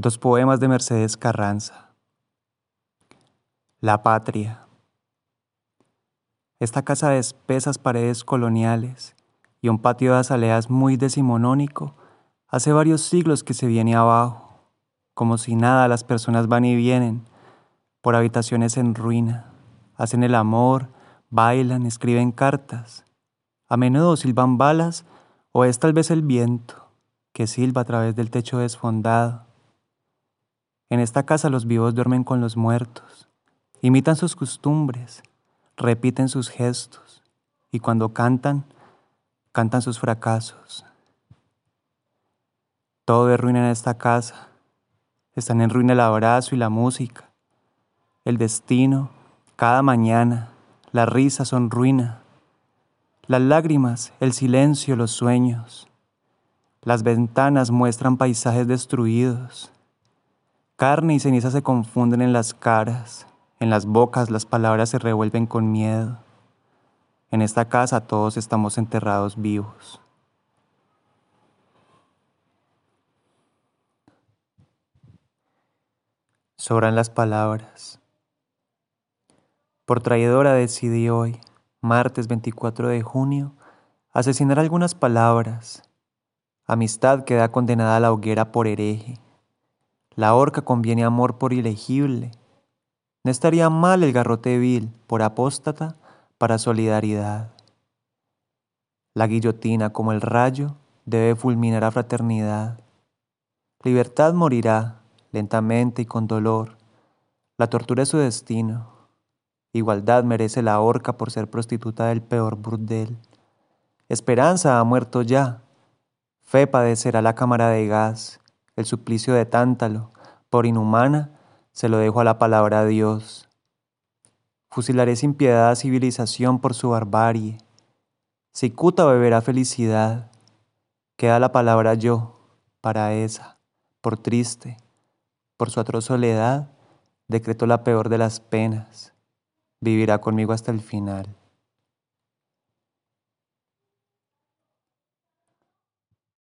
Dos poemas de Mercedes Carranza. La patria. Esta casa de espesas paredes coloniales y un patio de azaleas muy decimonónico hace varios siglos que se viene abajo, como si nada las personas van y vienen por habitaciones en ruina, hacen el amor, bailan, escriben cartas, a menudo silban balas o es tal vez el viento que silba a través del techo desfondado en esta casa los vivos duermen con los muertos, imitan sus costumbres, repiten sus gestos y cuando cantan, cantan sus fracasos. Todo es ruina en esta casa. Están en ruina el abrazo y la música. El destino, cada mañana, la risa son ruina. Las lágrimas, el silencio, los sueños. Las ventanas muestran paisajes destruidos. Carne y ceniza se confunden en las caras, en las bocas las palabras se revuelven con miedo. En esta casa todos estamos enterrados vivos. Sobran las palabras. Por traidora decidí hoy, martes 24 de junio, asesinar algunas palabras. Amistad queda condenada a la hoguera por hereje la horca conviene amor por ilegible. No estaría mal el garrote vil por apóstata para solidaridad. La guillotina, como el rayo, debe fulminar a fraternidad. Libertad morirá lentamente y con dolor. La tortura es su destino. Igualdad merece la horca por ser prostituta del peor burdel. Esperanza ha muerto ya. Fe padecerá la cámara de gas el suplicio de Tántalo, por inhumana, se lo dejo a la palabra de Dios. Fusilaré sin piedad a civilización por su barbarie. Cicuta beberá felicidad. Queda la palabra yo, para esa, por triste, por su atroz soledad, decreto la peor de las penas. Vivirá conmigo hasta el final.